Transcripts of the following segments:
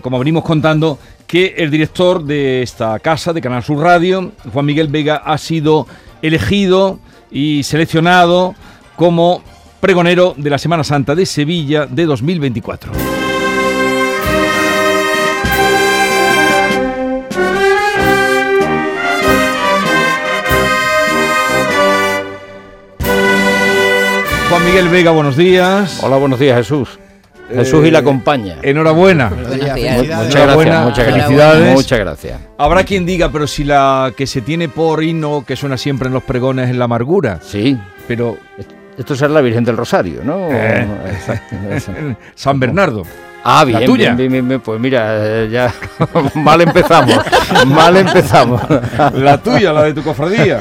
Como venimos contando, que el director de esta casa, de Canal Sur Radio, Juan Miguel Vega, ha sido elegido y seleccionado como pregonero de la Semana Santa de Sevilla de 2024. Juan Miguel Vega, buenos días. Hola, buenos días, Jesús. Jesús y la compañía. Enhorabuena. Muchas gracias, muchas felicidades. gracias. Muchas gracias. Habrá quien diga, pero si la que se tiene por himno que suena siempre en los pregones es la amargura. Sí, Pero esto será la Virgen del Rosario, ¿no? Eh. Exacto. San Bernardo. Ah, bien, La tuya. bien, bien, bien, bien. Pues mira, eh, ya mal empezamos, mal empezamos. La tuya, la de tu cofradía.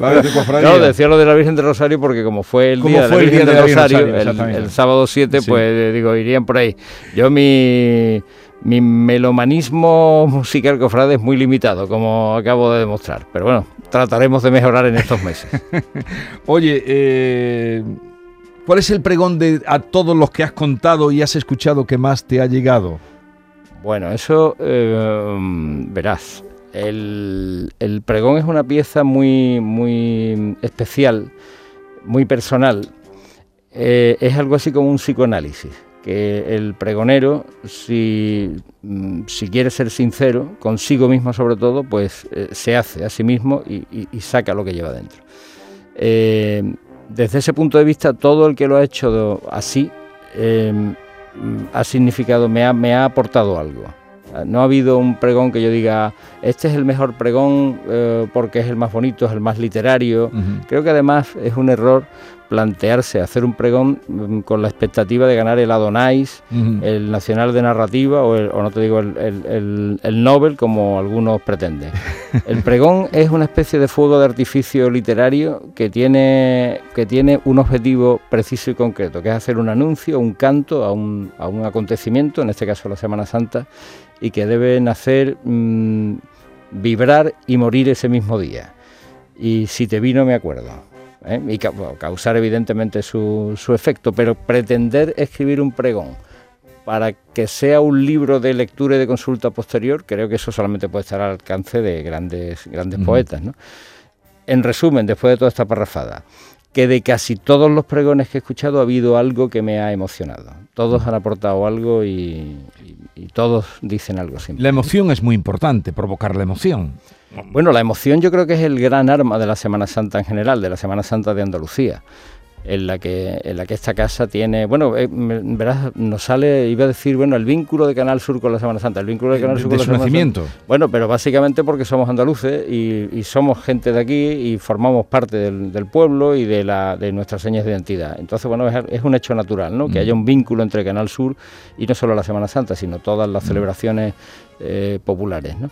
La de tu cofradía. No, decía lo de la Virgen del Rosario porque como fue el día de la Virgen del Rosario, Rosario, el- sábado 7, Sí. pues eh, digo, irían por ahí. Yo mi, mi melomanismo musical cofrade es muy limitado, como acabo de demostrar. Pero bueno, trataremos de mejorar en estos meses. Oye, eh, ¿cuál es el pregón de a todos los que has contado y has escuchado que más te ha llegado? Bueno, eso eh, verás. El, el pregón es una pieza muy, muy especial, muy personal. Eh, es algo así como un psicoanálisis. Que el pregonero, si, mm, si quiere ser sincero, consigo mismo sobre todo, pues eh, se hace a sí mismo y, y- y saca lo que lleva dentro. Eh, desde ese punto de vista, todo el que lo ha hecho así eh, ha significado, me ha, me ha aportado algo. Ah, No ha habido un pregón que yo diga, este es el mejor pregón eh, porque es el más bonito, es el más literario. Creo que además es un error plantearse hacer un pregón mm, con la expectativa de ganar el Adonais, el Nacional de Narrativa o, el- o no te digo el, el- el- el Nobel como algunos pretenden. El pregón es una especie de fuego de artificio literario que tiene, que tiene un objetivo preciso y concreto, que es hacer un anuncio, un canto a un, a un acontecimiento, en este caso la Semana Santa, y que deben hacer mm, vibrar y morir ese mismo día. Y si te vi no me acuerdo. ¿Eh? Y causar evidentemente su, su efecto, pero pretender escribir un pregón para que sea un libro de lectura y de consulta posterior, creo que eso solamente puede estar al alcance de grandes, grandes poetas. ¿no? En resumen, después de toda esta parrafada, que de casi todos los pregones que he escuchado ha habido algo que me ha emocionado. Todos han aportado algo y, y- y todos dicen algo siempre. La emoción es muy importante, provocar la emoción. Bueno, la emoción yo creo que es el gran arma de la Semana Santa en general, de la Semana Santa de Andalucía, en la que, en la que esta casa tiene, bueno, eh, verás, nos sale, iba a decir, bueno, el vínculo de Canal Sur con la Semana Santa, el vínculo de Canal Sur de con la Semana. Santa. Bueno, pero básicamente porque somos andaluces y, y somos gente de aquí y formamos parte del, del pueblo y de, la, de nuestras señas de identidad. Entonces, bueno, es, es un hecho natural, ¿no? Que Mm. haya un vínculo entre Canal Sur y no solo la Semana Santa, sino todas Mm. las celebraciones eh, populares, ¿no?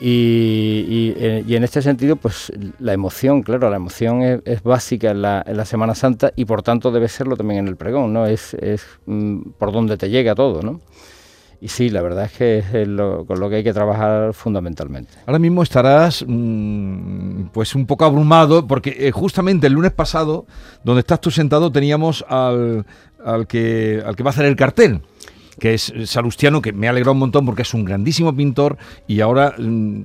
Eh, y en este sentido, pues la emoción, claro, la emoción es, básica en la, Semana Santa y por tanto debe serlo también en el pregón, ¿no? Es, mm, por donde te llega todo, ¿no? Y sí, la verdad es que es con lo que hay que trabajar fundamentalmente. Ahora mismo estarás mm, pues un poco abrumado porque eh, justamente el lunes pasado, donde estás tú sentado, teníamos al, al que, al que va a hacer el cartel que es Salustiano, que me ha alegrado un montón porque es un grandísimo pintor y ahora mm,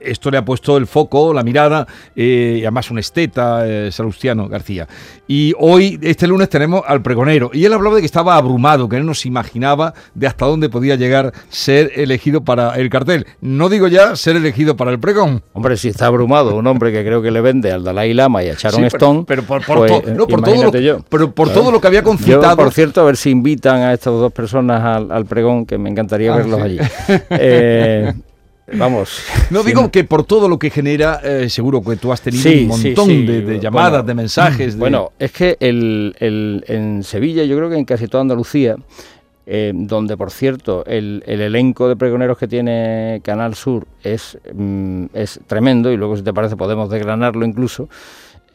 esto le ha puesto el foco, la mirada, eh, y además un esteta, eh, Salustiano García. Y hoy, este lunes, tenemos al pregonero. Y él hablaba de que estaba abrumado, que él no se imaginaba de hasta dónde podía llegar ser elegido para el cartel. No digo ya ser elegido para el pregón. Hombre, si está abrumado un hombre que creo que le vende al Dalai Lama y a Sharon Sí, Stone, pero, pero por, por pues, to- no, por todo lo, yo. pero por Claro. todo lo que había Yo, concitado. por cierto, a ver si invitan a estas dos personas al, al pregón, que me encantaría Ah, verlos sí. allí. Eh, vamos. No digo que por todo lo que genera, eh, seguro que tú has tenido Sí, un sí, montón sí. de, de llamadas, Bueno, de mensajes. de- Bueno, es que el, el- en Sevilla, yo creo que en casi toda Andalucía, eh, donde por cierto el, el elenco de pregoneros que tiene Canal Sur es, mm, es tremendo, y luego si te parece podemos desgranarlo incluso,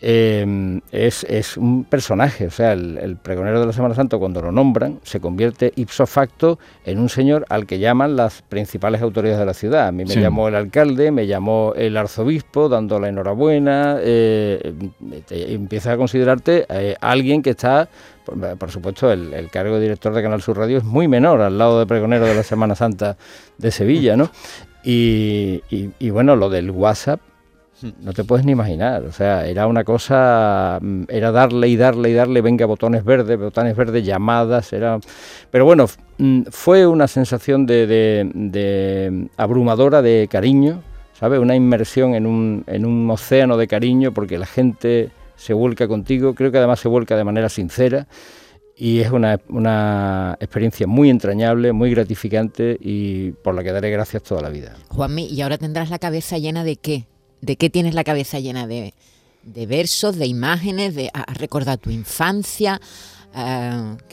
eh, es, un personaje, o sea, el, pregonero de la Semana Santa cuando lo nombran se convierte ipso facto en un señor al que llaman las principales autoridades de la ciudad. A mí me llamó el alcalde, me llamó el arzobispo dando la enhorabuena, eh, empieza a considerarte eh, alguien que está por, supuesto, el, cargo de director de Canal Sur Radio es muy menor al lado de pregonero de la Semana Santa de Sevilla, ¿no? y bueno, lo del WhatsApp, no te puedes ni imaginar, o sea, era una cosa, mm, era darle y darle y darle, venga, botones verdes, botones verdes, llamadas, era... Pero bueno, mm, fue una sensación de, abrumadora de cariño, ¿sabes? Una inmersión en un, en un océano de cariño porque la gente se vuelca contigo, creo que además se vuelca de manera sincera y es una, una, experiencia muy entrañable, muy gratificante y por la que daré gracias toda la vida. Juanmi, ¿y ahora tendrás la cabeza llena de qué? ¿De qué tienes la cabeza llena de, versos, de imágenes, de recordar tu infancia?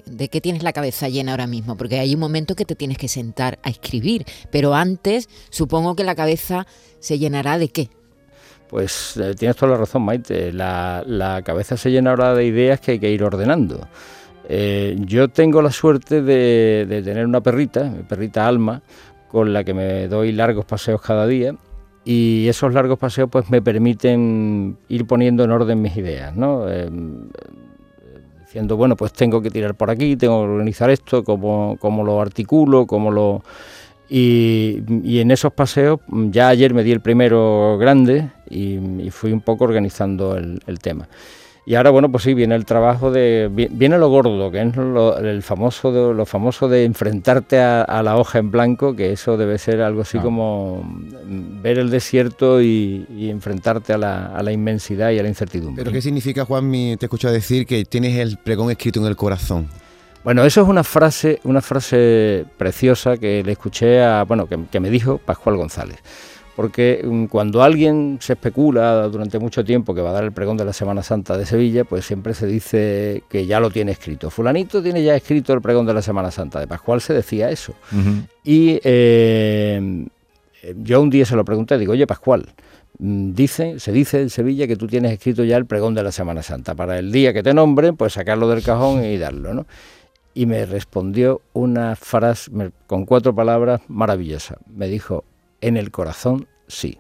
¿De qué tienes la cabeza llena ahora mismo? Porque hay un momento que te tienes que sentar a escribir, pero antes supongo que la cabeza se llenará de qué. Pues eh, tienes toda la razón, Maite. La, cabeza se llena ahora de ideas que hay que ir ordenando. Eh, yo tengo la suerte de, de, tener una perrita, mi perrita Alma, con la que me doy largos paseos cada día y esos largos paseos pues me permiten ir poniendo en orden mis ideas, ¿no? Eh, diciendo, bueno, pues tengo que tirar por aquí, tengo que organizar esto, cómo, lo articulo, cómo lo... Y, en esos paseos, ya ayer me di el primero grande y, fui un poco organizando el tema. Y ahora, bueno, pues sí, viene el trabajo de. Viene lo gordo, que es lo, el famoso de, lo famoso de enfrentarte a, la hoja en blanco, que eso debe ser algo así ah. como ver el desierto y, enfrentarte a la, inmensidad y a la incertidumbre. ¿Pero qué significa, Juan, te he escuchado decir que tienes el pregón escrito en el corazón? Bueno, eso es una frase, una frase preciosa que le escuché a, bueno, que me dijo Pascual González porque mm, cuando alguien se especula durante mucho tiempo que va a dar el pregón de la Semana Santa de Sevilla, pues siempre se dice que ya lo tiene escrito. Fulanito tiene ya escrito el pregón de la Semana Santa. De Pascual se decía eso. Y eh, yo un día se lo pregunté, digo, oye Pascual, mm, dice, se dice en Sevilla que tú tienes escrito ya el pregón de la Semana Santa. Para el día que te nombren, pues sacarlo del cajón y darlo, ¿no? Y me respondió una frase con cuatro palabras maravillosa. Me dijo, en el corazón sí.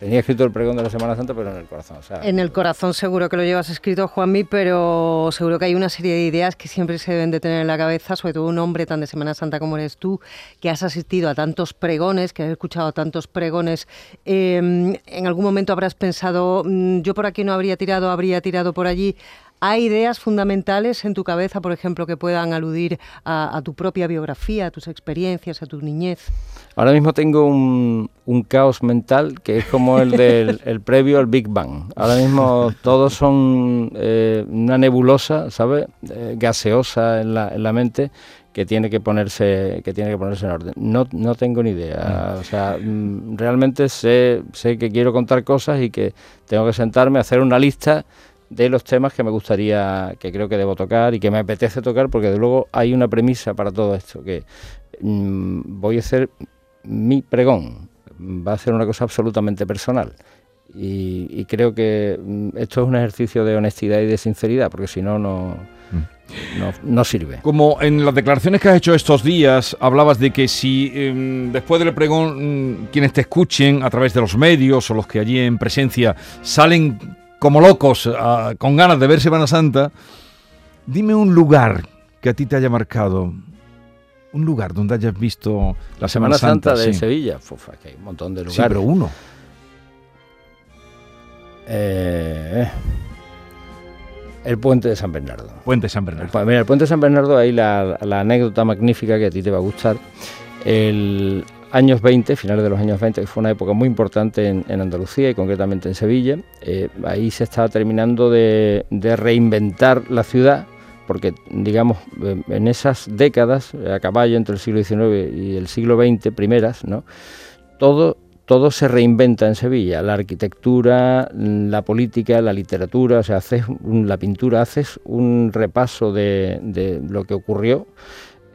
Tenía escrito el pregón de la Semana Santa, pero en el corazón. en el corazón seguro que lo llevas escrito, Juanmi, pero seguro que hay una serie de ideas que siempre se deben de tener en la cabeza, sobre todo un hombre tan de Semana Santa como eres tú, que has asistido a tantos pregones, que has escuchado tantos pregones. Em, en algún momento habrás pensado, mm, yo por aquí no habría tirado, habría tirado por allí. ¿Hay ideas fundamentales en tu cabeza, por ejemplo, que puedan aludir a, tu propia biografía, a tus experiencias, a tu niñez? Ahora mismo tengo un, caos mental que es como el del previo al Big Bang. Ahora mismo todos son eh, una nebulosa, ¿sabes? Eh, gaseosa en la, en la mente que tiene que ponerse que tiene que ponerse en orden. No, no tengo ni idea. Mm. O sea, mm, realmente sé, sé que quiero contar cosas y que tengo que sentarme a hacer una lista de los temas que me gustaría, que creo que debo tocar y que me apetece tocar, porque de luego hay una premisa para todo esto, que mm, voy a hacer mi pregón, va a ser una cosa absolutamente personal. Y, creo que mm, esto es un ejercicio de honestidad y de sinceridad, porque si no, no, mm. no, sirve. Como en las declaraciones que has hecho estos días, hablabas de que si em, después del pregón quienes te escuchen a través de los medios o los que allí en presencia salen como locos, ah, con ganas de ver Semana Santa, dime un lugar que a ti te haya marcado. Un lugar donde hayas visto la Semana, Santa, de Sevilla. hay un montón de lugares. Sí, pero uno. Eh, el puente de San Bernardo. Puente de San Bernardo. El, mira, el puente de San Bernardo, ahí la, la, anécdota magnífica que a ti te va a gustar. El, años 20, finales de los años 20, que fue una época muy importante en, Andalucía y concretamente en Sevilla. Eh, ahí se estaba terminando de, reinventar la ciudad, porque, digamos, eh, en esas décadas, a caballo entre el siglo XIX y el siglo XX, primeras, ¿no? todo, todo se reinventa en Sevilla, la arquitectura, la política, la literatura, o sea, haces la pintura, haces un repaso de, de lo que ocurrió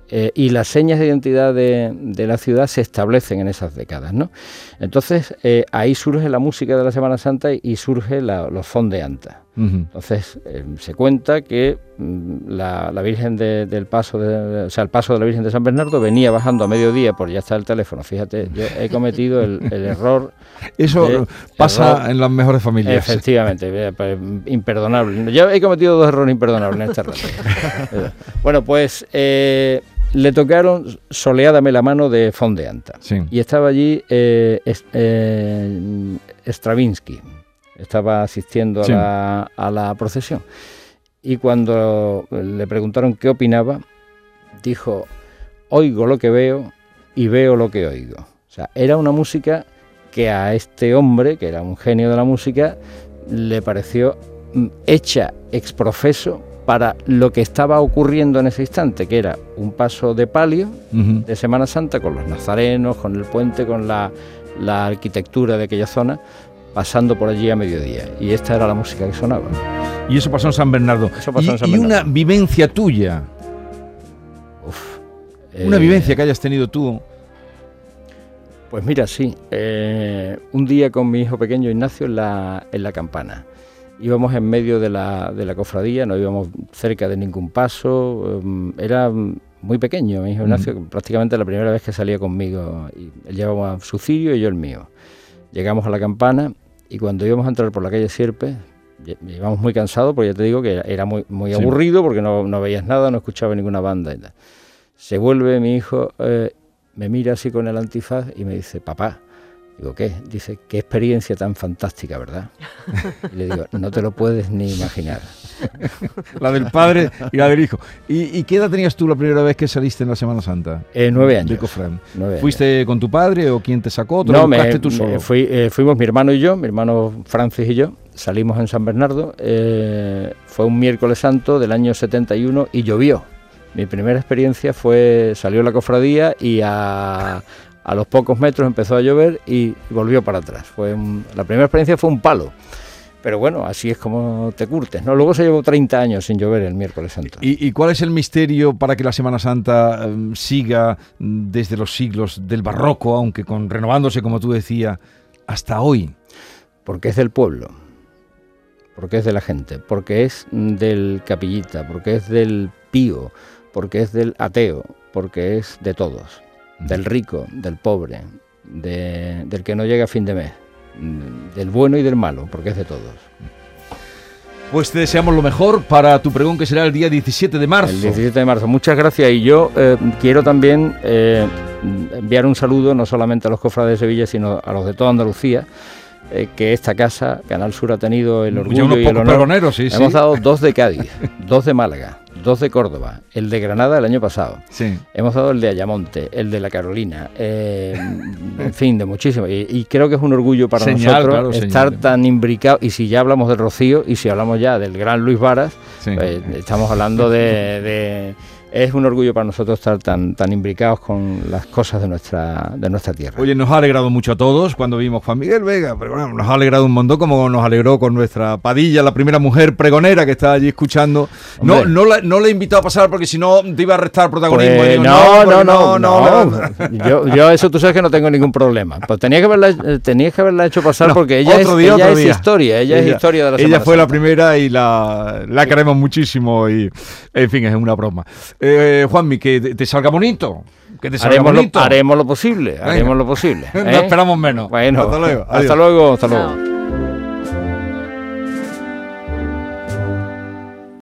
eh, y las señas de identidad de, la ciudad se establecen en esas décadas. ¿no? Entonces eh, ahí surge la música de la Semana Santa y surge la, los fondeantas. Entonces eh, se cuenta que mm, la, la, Virgen de, del Paso, de, o sea, el Paso de la Virgen de San Bernardo venía bajando a mediodía por ya está el teléfono. Fíjate, yo he cometido el, el error. Eso pasa error, en las mejores familias. Efectivamente, pues, imperdonable. Yo he cometido dos errores imperdonables en este rato. bueno, pues eh, le tocaron Soleádame la mano de Fondeanta. Sí. Y estaba allí eh, eh, Stravinsky, estaba asistiendo a, la, a, la, procesión. Y cuando le preguntaron qué opinaba, dijo, oigo lo que veo y veo lo que oigo. O sea, era una música que a este hombre, que era un genio de la música, le pareció mm, hecha exprofeso para lo que estaba ocurriendo en ese instante, que era un paso de palio uh -huh. de Semana Santa con los nazarenos, con el puente, con la, la, arquitectura de aquella zona, pasando por allí a mediodía. Y esta era la música que sonaba. Y eso pasó en San Bernardo. Eso pasó y, en San y Bernardo. una vivencia tuya. Uf, una eh, vivencia que hayas tenido tú. Pues mira, sí. Eh, un día con mi hijo pequeño Ignacio en la, en la campana íbamos en medio de la, de la, cofradía, no íbamos cerca de ningún paso, um, era muy pequeño, mi hijo Ignacio, mm. prácticamente la primera vez que salía conmigo, y él llevaba su cirio y yo el mío. Llegamos a la campana y cuando íbamos a entrar por la calle Sierpe, íbamos muy cansados, porque ya te digo que era muy, muy sí. aburrido, porque no, no, veías nada, no escuchaba ninguna banda. Y tal. Se vuelve mi hijo, eh, me mira así con el antifaz y me dice, papá, Digo, ¿qué? Dice, qué experiencia tan fantástica, ¿verdad? Y le digo, no te lo puedes ni imaginar. la del padre y la del hijo. ¿Y, ¿Y, qué edad tenías tú la primera vez que saliste en la Semana Santa? Eh, nueve años. De. Nueve ¿Fuiste años. con tu padre o quién te sacó? ¿Te no, lo me, tú solo? Me fui, eh, fuimos mi hermano y yo, mi hermano Francis y yo, salimos en San Bernardo. Eh, fue un miércoles santo del año 71 y llovió. Mi primera experiencia fue, salió la cofradía y a, a los pocos metros empezó a llover y volvió para atrás. Fue un, la primera experiencia fue un palo. Pero bueno, así es como te curtes, ¿no? Luego se llevó 30 años sin llover el miércoles santo. ¿Y, y cuál es el misterio para que la Semana Santa um, siga desde los siglos del barroco, aunque con renovándose, como tú decías, hasta hoy? Porque es del pueblo, porque es de la gente, porque es del capillita, porque es del pío, porque es del ateo, porque es de todos del rico, del pobre, de, del que no llega a fin de mes, del bueno y del malo, porque es de todos. Pues te deseamos lo mejor para tu pregón que será el día 17 de marzo. El 17 de marzo. Muchas gracias. Y yo eh, quiero también eh, enviar un saludo no solamente a los cofrades de Sevilla, sino a los de toda Andalucía. Eh, que esta casa, Canal Sur, ha tenido el orgullo y el honor. Sí, Hemos sí. dado dos de Cádiz, dos de Málaga, dos de Córdoba, el de Granada el año pasado. Sí. Hemos dado el de Ayamonte, el de la Carolina, eh, en fin, de muchísimo. Y, y, creo que es un orgullo para señal, nosotros claro, estar señal. tan imbricados. Y si ya hablamos del Rocío y si hablamos ya del gran Luis Varas, sí. pues, estamos hablando de, de es un orgullo para nosotros estar tan, tan imbricados con las cosas de nuestra, de nuestra tierra. Oye, nos ha alegrado mucho a todos cuando vimos Juan Miguel Vega, pero bueno, nos ha alegrado un montón como nos alegró con nuestra Padilla, la primera mujer pregonera que estaba allí escuchando. No, no, la, no le he invitado a pasar porque si no te iba a restar protagonismo. Pues digo, no, no, no, no, no, Yo, yo eso tú sabes que no tengo ningún problema. Pues tenías que haberla, tenías que haberla hecho pasar porque ella, es, día, ella es historia, ella, ella, es historia de la Ella fue Santa. la primera y la, la queremos muchísimo y, en fin, es una broma. Eh, Juanmi, que te, salga bonito. Que te salga haremos bonito. Lo, haremos lo posible, haremos Venga. lo posible. ¿eh? no esperamos menos. Bueno, hasta luego. Hasta luego, hasta luego.